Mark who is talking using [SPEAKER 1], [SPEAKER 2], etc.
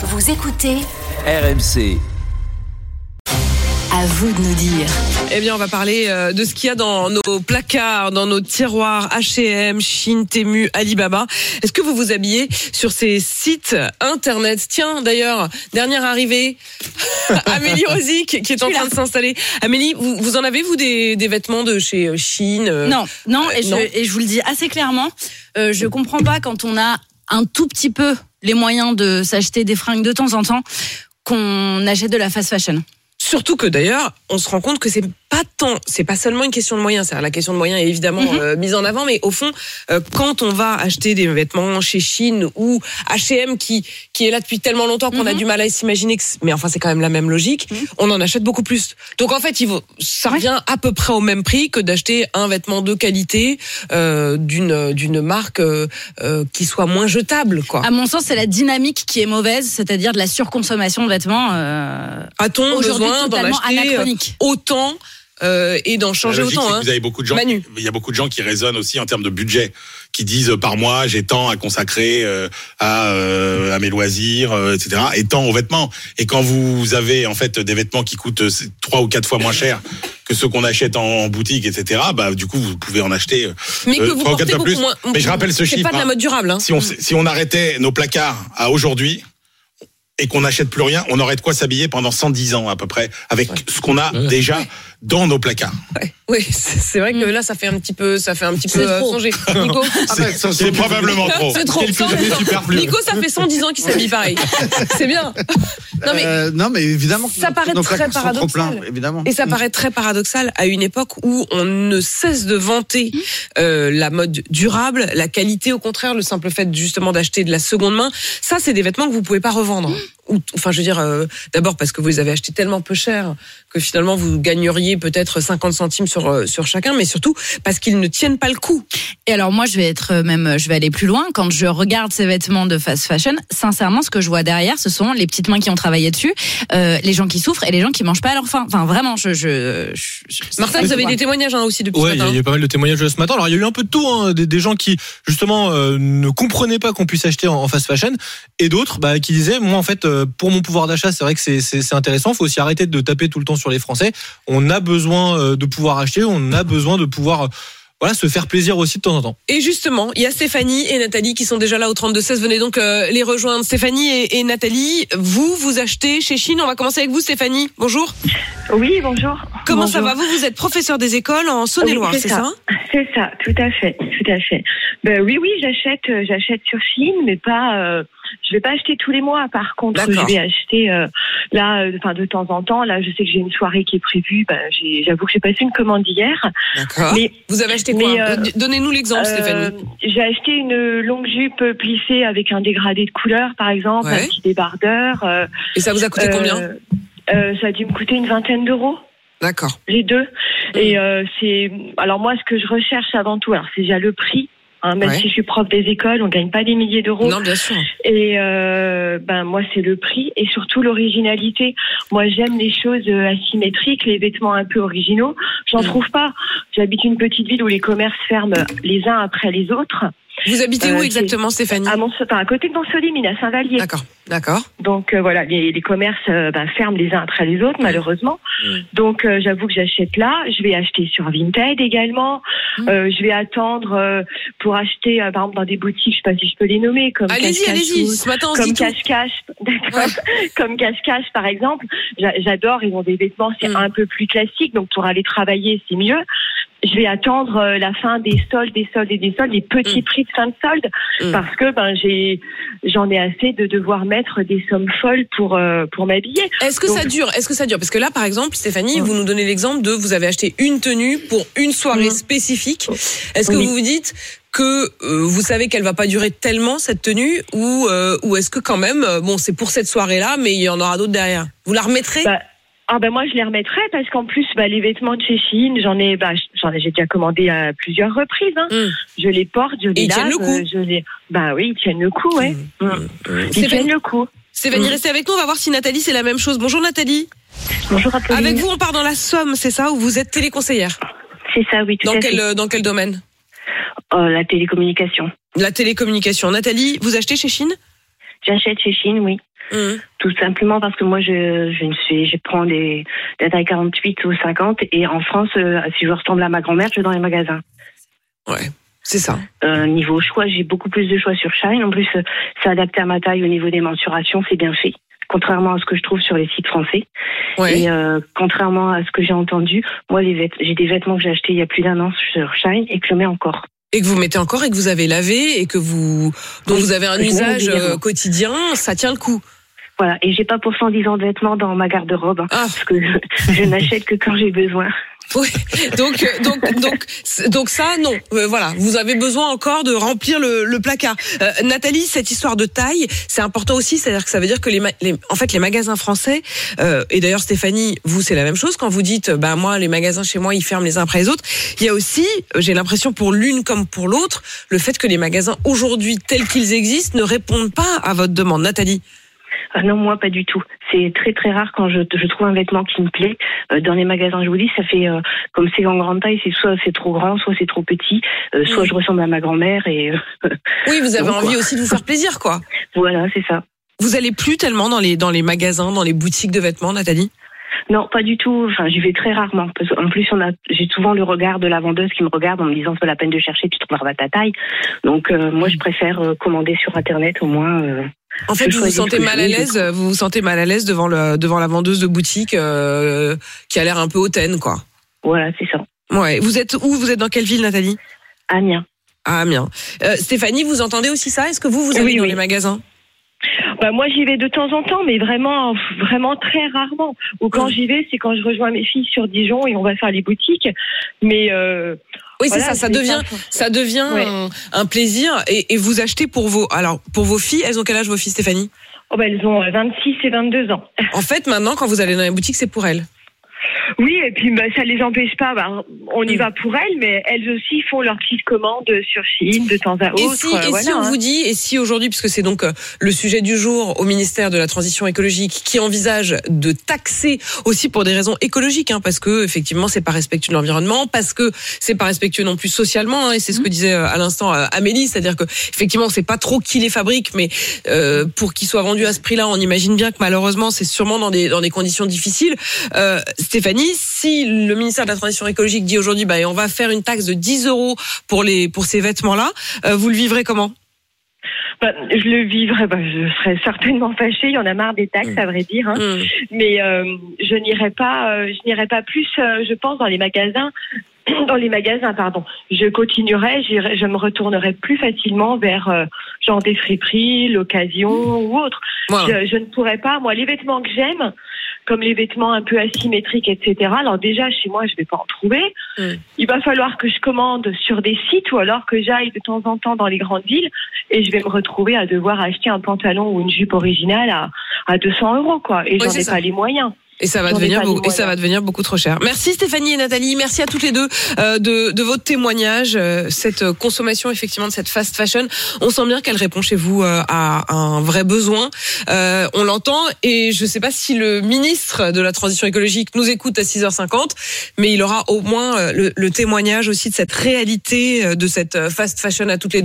[SPEAKER 1] Vous écoutez
[SPEAKER 2] RMC.
[SPEAKER 1] À vous de nous dire.
[SPEAKER 3] Eh bien, on va parler euh, de ce qu'il y a dans nos placards, dans nos tiroirs H&M, Chine, Temu, Alibaba. Est-ce que vous vous habillez sur ces sites internet? Tiens, d'ailleurs, dernière arrivée, Amélie Rosic qui est en train de s'installer. Amélie, vous, vous en avez vous des, des vêtements de chez euh, Chine euh,
[SPEAKER 4] Non, non,
[SPEAKER 3] euh,
[SPEAKER 4] et, je,
[SPEAKER 3] non.
[SPEAKER 4] et je vous le dis assez clairement, euh, je comprends pas quand on a un tout petit peu les moyens de s'acheter des fringues de temps en temps qu'on achète de la fast fashion.
[SPEAKER 3] Surtout que d'ailleurs, on se rend compte que c'est pas tant, c'est pas seulement une question de moyens. C'est la question de moyens est évidemment
[SPEAKER 4] Mhm.
[SPEAKER 3] euh, mise en avant, mais au fond, euh, quand on va acheter des vêtements chez Chine ou H&M qui qui est là depuis tellement longtemps qu'on a
[SPEAKER 4] Mhm.
[SPEAKER 3] du mal à s'imaginer, mais enfin c'est quand même la même logique,
[SPEAKER 4] Mhm.
[SPEAKER 3] on en achète beaucoup plus. Donc en fait, il vaut, ça revient à peu près au même prix que d'acheter un vêtement de qualité euh, d'une d'une marque euh, qui soit moins jetable, quoi.
[SPEAKER 4] À mon sens, c'est la dynamique qui est mauvaise, c'est-à-dire de la surconsommation de vêtements. Euh,
[SPEAKER 3] A-t-on
[SPEAKER 4] Aujourd'hui,
[SPEAKER 3] besoin d'en
[SPEAKER 4] totalement
[SPEAKER 3] acheter
[SPEAKER 4] anachronique?
[SPEAKER 3] autant euh, et d'en changer
[SPEAKER 5] logique,
[SPEAKER 3] autant hein
[SPEAKER 5] Vous avez beaucoup de gens.
[SPEAKER 3] Manu.
[SPEAKER 5] Il y a beaucoup de gens qui raisonnent aussi en termes de budget, qui disent euh, par mois j'ai tant à consacrer euh, à, euh, à mes loisirs, euh, etc. Et tant aux vêtements. Et quand vous avez en fait des vêtements qui coûtent trois ou quatre fois moins cher que ceux qu'on achète en, en boutique, etc. Bah du coup vous pouvez en acheter. euh,
[SPEAKER 3] mais que vous
[SPEAKER 5] trois ou
[SPEAKER 3] portez
[SPEAKER 5] quatre fois
[SPEAKER 3] beaucoup
[SPEAKER 5] plus.
[SPEAKER 3] moins.
[SPEAKER 5] Mais je rappelle ce
[SPEAKER 3] C'est
[SPEAKER 5] chiffre,
[SPEAKER 3] pas de la
[SPEAKER 5] hein.
[SPEAKER 3] mode durable. Hein.
[SPEAKER 5] Si on si on arrêtait nos placards à aujourd'hui et qu'on n'achète plus rien, on aurait de quoi s'habiller pendant 110 ans à peu près avec ce qu'on a déjà dans nos placards.
[SPEAKER 3] Ouais. Oui, c'est vrai que là, ça fait un petit peu, ça fait un petit peu
[SPEAKER 4] C'est
[SPEAKER 3] euh,
[SPEAKER 4] trop.
[SPEAKER 3] songer. Nico,
[SPEAKER 5] C'est c'est probablement trop.
[SPEAKER 3] c'est trop. Nico, ça fait 110 ans qu'il s'habille pareil. C'est bien. Non mais.
[SPEAKER 6] Euh, non, mais évidemment,
[SPEAKER 3] Ça paraît
[SPEAKER 6] nos
[SPEAKER 3] très paradoxal.
[SPEAKER 6] pleins, évidemment.
[SPEAKER 3] Et ça paraît très paradoxal à une époque où on ne cesse de vanter euh, la mode durable, la qualité, au contraire, le simple fait justement d'acheter de la seconde main. Ça, c'est des vêtements que vous pouvez pas revendre. Ou, enfin, je veux dire, euh, d'abord parce que vous les avez achetés tellement peu cher que finalement vous gagneriez peut-être 50 centimes sur euh, sur chacun, mais surtout parce qu'ils ne tiennent pas le coup.
[SPEAKER 4] Et alors moi, je vais être euh, même, je vais aller plus loin. Quand je regarde ces vêtements de fast fashion, sincèrement, ce que je vois derrière, ce sont les petites mains qui ont travaillé dessus, euh, les gens qui souffrent et les gens qui mangent pas à leur faim. Enfin, vraiment, je, je, je- je-
[SPEAKER 3] Martin, vous avez des témoignages hein, aussi depuis
[SPEAKER 7] Ouais,
[SPEAKER 3] ce
[SPEAKER 7] il y, a-
[SPEAKER 3] matin.
[SPEAKER 7] il y a pas mal de témoignages ce matin. Alors il y a eu un peu de tout, hein, des, des gens qui justement euh, ne comprenaient pas qu'on puisse acheter en, en fast fashion, et d'autres bah, qui disaient, moi en fait, pour mon pouvoir d'achat, c'est vrai que c'est- intéressant. Faut aussi arrêter de taper tout le temps sur les Français. On a besoin euh, de pouvoir acheter, on a besoin de pouvoir euh, voilà se faire plaisir aussi de temps en temps.
[SPEAKER 3] Et justement, il y a Stéphanie et Nathalie qui sont déjà là au 32-16. Venez donc euh, les rejoindre. Stéphanie et, et Nathalie, vous, vous achetez chez Chine. On va commencer avec vous, Stéphanie. Bonjour.
[SPEAKER 8] Oui, bonjour.
[SPEAKER 3] Comment ça va? Vous, vous êtes professeur des écoles en Saône-et-Loire,
[SPEAKER 8] Oui,
[SPEAKER 3] c'est ça?
[SPEAKER 8] C'est ça, tout à fait, tout à fait. Ben oui, oui, j'achète, j'achète sur Chine, mais pas, euh, je vais pas acheter tous les mois. Par contre, je vais acheter euh, là, euh, enfin de temps en temps. Là, je sais que j'ai une soirée qui est prévue. Ben, j'ai- j'avoue que j'ai passé une commande hier.
[SPEAKER 3] D'accord.
[SPEAKER 8] Mais
[SPEAKER 3] Vous avez acheté quoi
[SPEAKER 8] euh,
[SPEAKER 3] Donnez-nous l'exemple,
[SPEAKER 8] euh,
[SPEAKER 3] Stéphanie.
[SPEAKER 8] j'ai acheté une longue jupe plissée avec un dégradé de couleur, par exemple,
[SPEAKER 3] Ouais.
[SPEAKER 8] un petit débardeur. euh,
[SPEAKER 3] Et ça vous a coûté
[SPEAKER 8] euh,
[SPEAKER 3] combien
[SPEAKER 8] euh, Ça a dû me coûter une vingtaine d'euros.
[SPEAKER 3] D'accord.
[SPEAKER 8] les deux.
[SPEAKER 3] Mm.
[SPEAKER 8] Et euh, c'est alors moi ce que je recherche avant tout, alors c'est déjà le prix. Hein, même
[SPEAKER 3] Ouais.
[SPEAKER 8] si je suis prof des écoles, on gagne pas des milliers d'euros.
[SPEAKER 3] Non, bien sûr.
[SPEAKER 8] Et euh, ben moi c'est le prix et surtout l'originalité. Moi j'aime les choses euh, asymétriques, les vêtements un peu originaux. J'en
[SPEAKER 3] Mm.
[SPEAKER 8] trouve pas. J'habite une petite ville où les commerces ferment les uns après les autres.
[SPEAKER 3] Vous habitez
[SPEAKER 8] Euh,
[SPEAKER 3] où exactement, Stéphanie
[SPEAKER 8] À Mons, à côté de Montsolive, à Saint-Vallier.
[SPEAKER 3] D'accord. D'accord.
[SPEAKER 8] Donc euh, voilà, les, les commerces ben, ferment les uns après les autres, malheureusement.
[SPEAKER 3] Mm.
[SPEAKER 8] Donc euh, j'avoue que j'achète là. Je vais acheter sur Vinted également.
[SPEAKER 3] Mm.
[SPEAKER 8] Euh, je vais attendre euh, pour acheter, euh, par exemple, dans des boutiques, je sais pas si je peux les nommer, comme
[SPEAKER 3] Allez-y, allez-y. Ce matin, on
[SPEAKER 8] Comme cache-cache, d'accord. Comme cache-cache, par exemple. J'a- J'adore. Ils ont des vêtements, c'est
[SPEAKER 3] Mm.
[SPEAKER 8] un peu plus classique, donc pour aller travailler, c'est mieux. Je vais attendre euh, la fin des soldes, des soldes et des soldes, des petits
[SPEAKER 3] Mm.
[SPEAKER 8] prix de fin de solde,
[SPEAKER 3] Mm.
[SPEAKER 8] parce que ben j'ai, j'en ai assez de devoir mettre des sommes folles pour euh, pour m'habiller.
[SPEAKER 3] Est-ce que
[SPEAKER 8] Donc-
[SPEAKER 3] ça dure Est-ce que ça dure? Parce que là, par exemple, Stéphanie, vous nous donnez l'exemple de vous avez acheté une tenue pour une soirée
[SPEAKER 8] Mhm.
[SPEAKER 3] spécifique. Est-ce que
[SPEAKER 8] Oui.
[SPEAKER 3] vous vous dites que euh, vous savez qu'elle va pas durer tellement cette tenue ou euh, ou est-ce que quand même euh, bon c'est pour cette soirée-là mais il y en aura d'autres derrière? Vous la remettrez?
[SPEAKER 8] Bah, Ah ben moi je les remettrai parce qu'en plus bah, les vêtements de chez Chine j'en ai bah, j'en ai j'ai déjà commandé à plusieurs reprises hein.
[SPEAKER 3] Mm.
[SPEAKER 8] je les porte je les
[SPEAKER 3] ils tiennent
[SPEAKER 8] lave
[SPEAKER 3] le coup.
[SPEAKER 8] je les bah oui ils tiennent le coup ouais
[SPEAKER 3] Mmh.
[SPEAKER 8] Mm. ils tiennent le coup
[SPEAKER 3] Stéphanie,
[SPEAKER 8] Mm.
[SPEAKER 3] restez avec nous, on va voir si Nathalie c'est la même chose. Bonjour Nathalie.
[SPEAKER 8] bonjour Apolline
[SPEAKER 3] Avec vous, on part dans la Somme, c'est ça, où vous êtes téléconseillère?
[SPEAKER 8] c'est ça oui tout
[SPEAKER 3] Dans
[SPEAKER 8] à
[SPEAKER 3] quel
[SPEAKER 8] fait
[SPEAKER 3] euh, dans quel domaine?
[SPEAKER 8] Oh, la télécommunication
[SPEAKER 3] La télécommunication. Nathalie, vous achetez chez Chine
[SPEAKER 8] j'achète chez Chine oui
[SPEAKER 3] Mmh.
[SPEAKER 8] Tout simplement parce que moi, je, je ne suis, je prends des, des tailles 48 ou 50 et en France, euh, si je ressemble à ma grand-mère, je vais dans les magasins.
[SPEAKER 3] Ouais, c'est ça.
[SPEAKER 8] Euh, niveau choix, j'ai beaucoup plus de choix sur Shine. En plus, euh, c'est adapté à ma taille au niveau des mensurations, c'est bien fait. Contrairement à ce que je trouve sur les sites français.
[SPEAKER 3] Ouais.
[SPEAKER 8] Et euh, contrairement à ce que j'ai entendu, moi, j'ai des vêtements que j'ai achetés il y a plus d'un an sur Shine et que je mets encore.
[SPEAKER 3] Et que vous mettez encore et que vous avez lavé et que vous dont
[SPEAKER 8] Oui,
[SPEAKER 3] vous avez un usage euh, quotidien, ça tient le coup.
[SPEAKER 8] Voilà. Et j'ai pas pour 110 ans de vêtements dans ma garde-robe. hein,
[SPEAKER 3] Ah.
[SPEAKER 8] Parce que je, je n'achète que quand j'ai besoin.
[SPEAKER 3] Donc euh, donc donc c- donc ça non. Euh, voilà, vous avez besoin encore de remplir le, le placard. Euh, Nathalie, cette histoire de taille, c'est important aussi, c'est-à-dire que ça veut dire que les, les- en fait les magasins français euh, et d'ailleurs Stéphanie, vous c'est la même chose quand vous dites bah moi les magasins chez moi ils ferment les uns après les autres. Il y a aussi, euh, j'ai l'impression pour l'une comme pour l'autre, le fait que les magasins aujourd'hui tels qu'ils existent ne répondent pas à votre demande. Nathalie.
[SPEAKER 8] Ah non, moi pas du tout. C'est très très rare quand je, je trouve un vêtement qui me plaît. Euh, dans les magasins, je vous dis, ça fait euh, comme c'est en grande taille, c'est soit c'est trop grand, soit c'est trop petit, euh, soit je ressemble à ma grand-mère et euh,
[SPEAKER 3] Oui, vous avez
[SPEAKER 8] Donc,
[SPEAKER 3] envie
[SPEAKER 8] quoi.
[SPEAKER 3] aussi de vous faire plaisir quoi.
[SPEAKER 8] voilà, c'est ça.
[SPEAKER 3] Vous allez plus tellement dans les dans les magasins, dans les boutiques de vêtements, Nathalie?
[SPEAKER 8] Non, pas du tout. Enfin, j'y vais très rarement. Parce qu'en plus, on a, j'ai souvent le regard de la vendeuse qui me regarde en me disant c'est pas la peine de chercher, tu trouveras ta taille. Donc, euh, moi, je préfère euh, commander sur internet au moins. euh,
[SPEAKER 3] En fait, vous vous sentez mal à l'aise, vous vous sentez mal à l'aise devant le devant la vendeuse de boutique euh, qui a l'air un peu hautaine, quoi.
[SPEAKER 8] voilà, c'est ça.
[SPEAKER 3] Ouais. Vous êtes où? Vous êtes dans quelle ville, Nathalie?
[SPEAKER 8] Amiens.
[SPEAKER 3] Ah, Amiens. Euh, Stéphanie, vous entendez aussi ça? Est-ce que vous vous allez
[SPEAKER 8] Oui,
[SPEAKER 3] dans
[SPEAKER 8] oui.
[SPEAKER 3] les magasins?
[SPEAKER 8] Bah, moi, j'y vais de temps en temps, mais vraiment, vraiment très rarement. Ou quand j'y vais, c'est quand je rejoins mes filles sur Dijon et on va faire les boutiques. Mais euh,
[SPEAKER 3] Oui,
[SPEAKER 8] voilà,
[SPEAKER 3] c'est ça. Ça devient ça devient
[SPEAKER 8] Ouais.
[SPEAKER 3] un, un plaisir et, et vous achetez pour vos alors pour vos filles. Elles ont quel âge vos filles, Stéphanie?
[SPEAKER 8] Oh, bah, elles ont euh, 26 et 22 ans.
[SPEAKER 3] En fait, maintenant, quand vous allez dans les boutiques, c'est pour elles.
[SPEAKER 8] Oui, et puis bah, ça les empêche pas. Bah, on y
[SPEAKER 3] Mm.
[SPEAKER 8] va pour elles, mais elles aussi font leurs petites commandes sur Chine de temps à
[SPEAKER 3] Et
[SPEAKER 8] autre.
[SPEAKER 3] si,
[SPEAKER 8] euh,
[SPEAKER 3] et si
[SPEAKER 8] voilà,
[SPEAKER 3] on
[SPEAKER 8] hein.
[SPEAKER 3] vous dit, et si aujourd'hui, puisque c'est donc euh, le sujet du jour au ministère de la Transition écologique, qui envisage de taxer aussi pour des raisons écologiques, hein, parce que effectivement c'est pas respectueux de l'environnement, parce que c'est pas respectueux non plus socialement, hein, et c'est ce que disait euh, à l'instant Amélie, c'est-à-dire que effectivement sait pas trop qui les fabrique, mais euh, pour qu'ils soient vendus à ce prix-là, on imagine bien que malheureusement c'est sûrement dans des dans des conditions difficiles. Euh, Stéphanie, si le ministère de la Transition écologique dit aujourd'hui, bah on va faire une taxe de 10 euros pour les pour ces vêtements-là, euh, vous le vivrez comment?
[SPEAKER 8] Bah, je le vivrais, bah, je serais certainement fâchée. Il y en a marre des taxes,
[SPEAKER 3] Mm.
[SPEAKER 8] à vrai dire. hein.
[SPEAKER 3] Hmm.
[SPEAKER 8] Mais euh, je n'irai pas, euh, je n'irai pas plus. euh, je pense dans les magasins. Dans les magasins, pardon. Je continuerai, je me retournerai plus facilement vers euh, genre des friperies, l'occasion ou autre.
[SPEAKER 3] Voilà.
[SPEAKER 8] Je, je ne pourrais pas. Moi, les vêtements que j'aime, comme les vêtements un peu asymétriques, etc. Alors déjà, chez moi, je vais pas en trouver. Il va falloir que je commande sur des sites ou alors que j'aille de temps en temps dans les grandes villes et je vais me retrouver à devoir acheter un pantalon ou une jupe originale à, à 200 euros, quoi. Et
[SPEAKER 3] Oui,
[SPEAKER 8] j'en ai
[SPEAKER 3] ça.
[SPEAKER 8] pas les moyens.
[SPEAKER 3] Et ça va devenir beaucoup, et ça va devenir beaucoup trop cher. Merci Stéphanie et Nathalie, merci à toutes les deux euh, de, de votre témoignage, euh, cette consommation effectivement de cette fast fashion. On sent bien qu'elle répond chez vous euh, à un vrai besoin. Euh, on l'entend et je ne sais pas si le ministre de la transition écologique nous écoute à 6h50, mais il aura au moins euh, le, le témoignage aussi de cette réalité euh, de cette fast fashion à toutes les deux.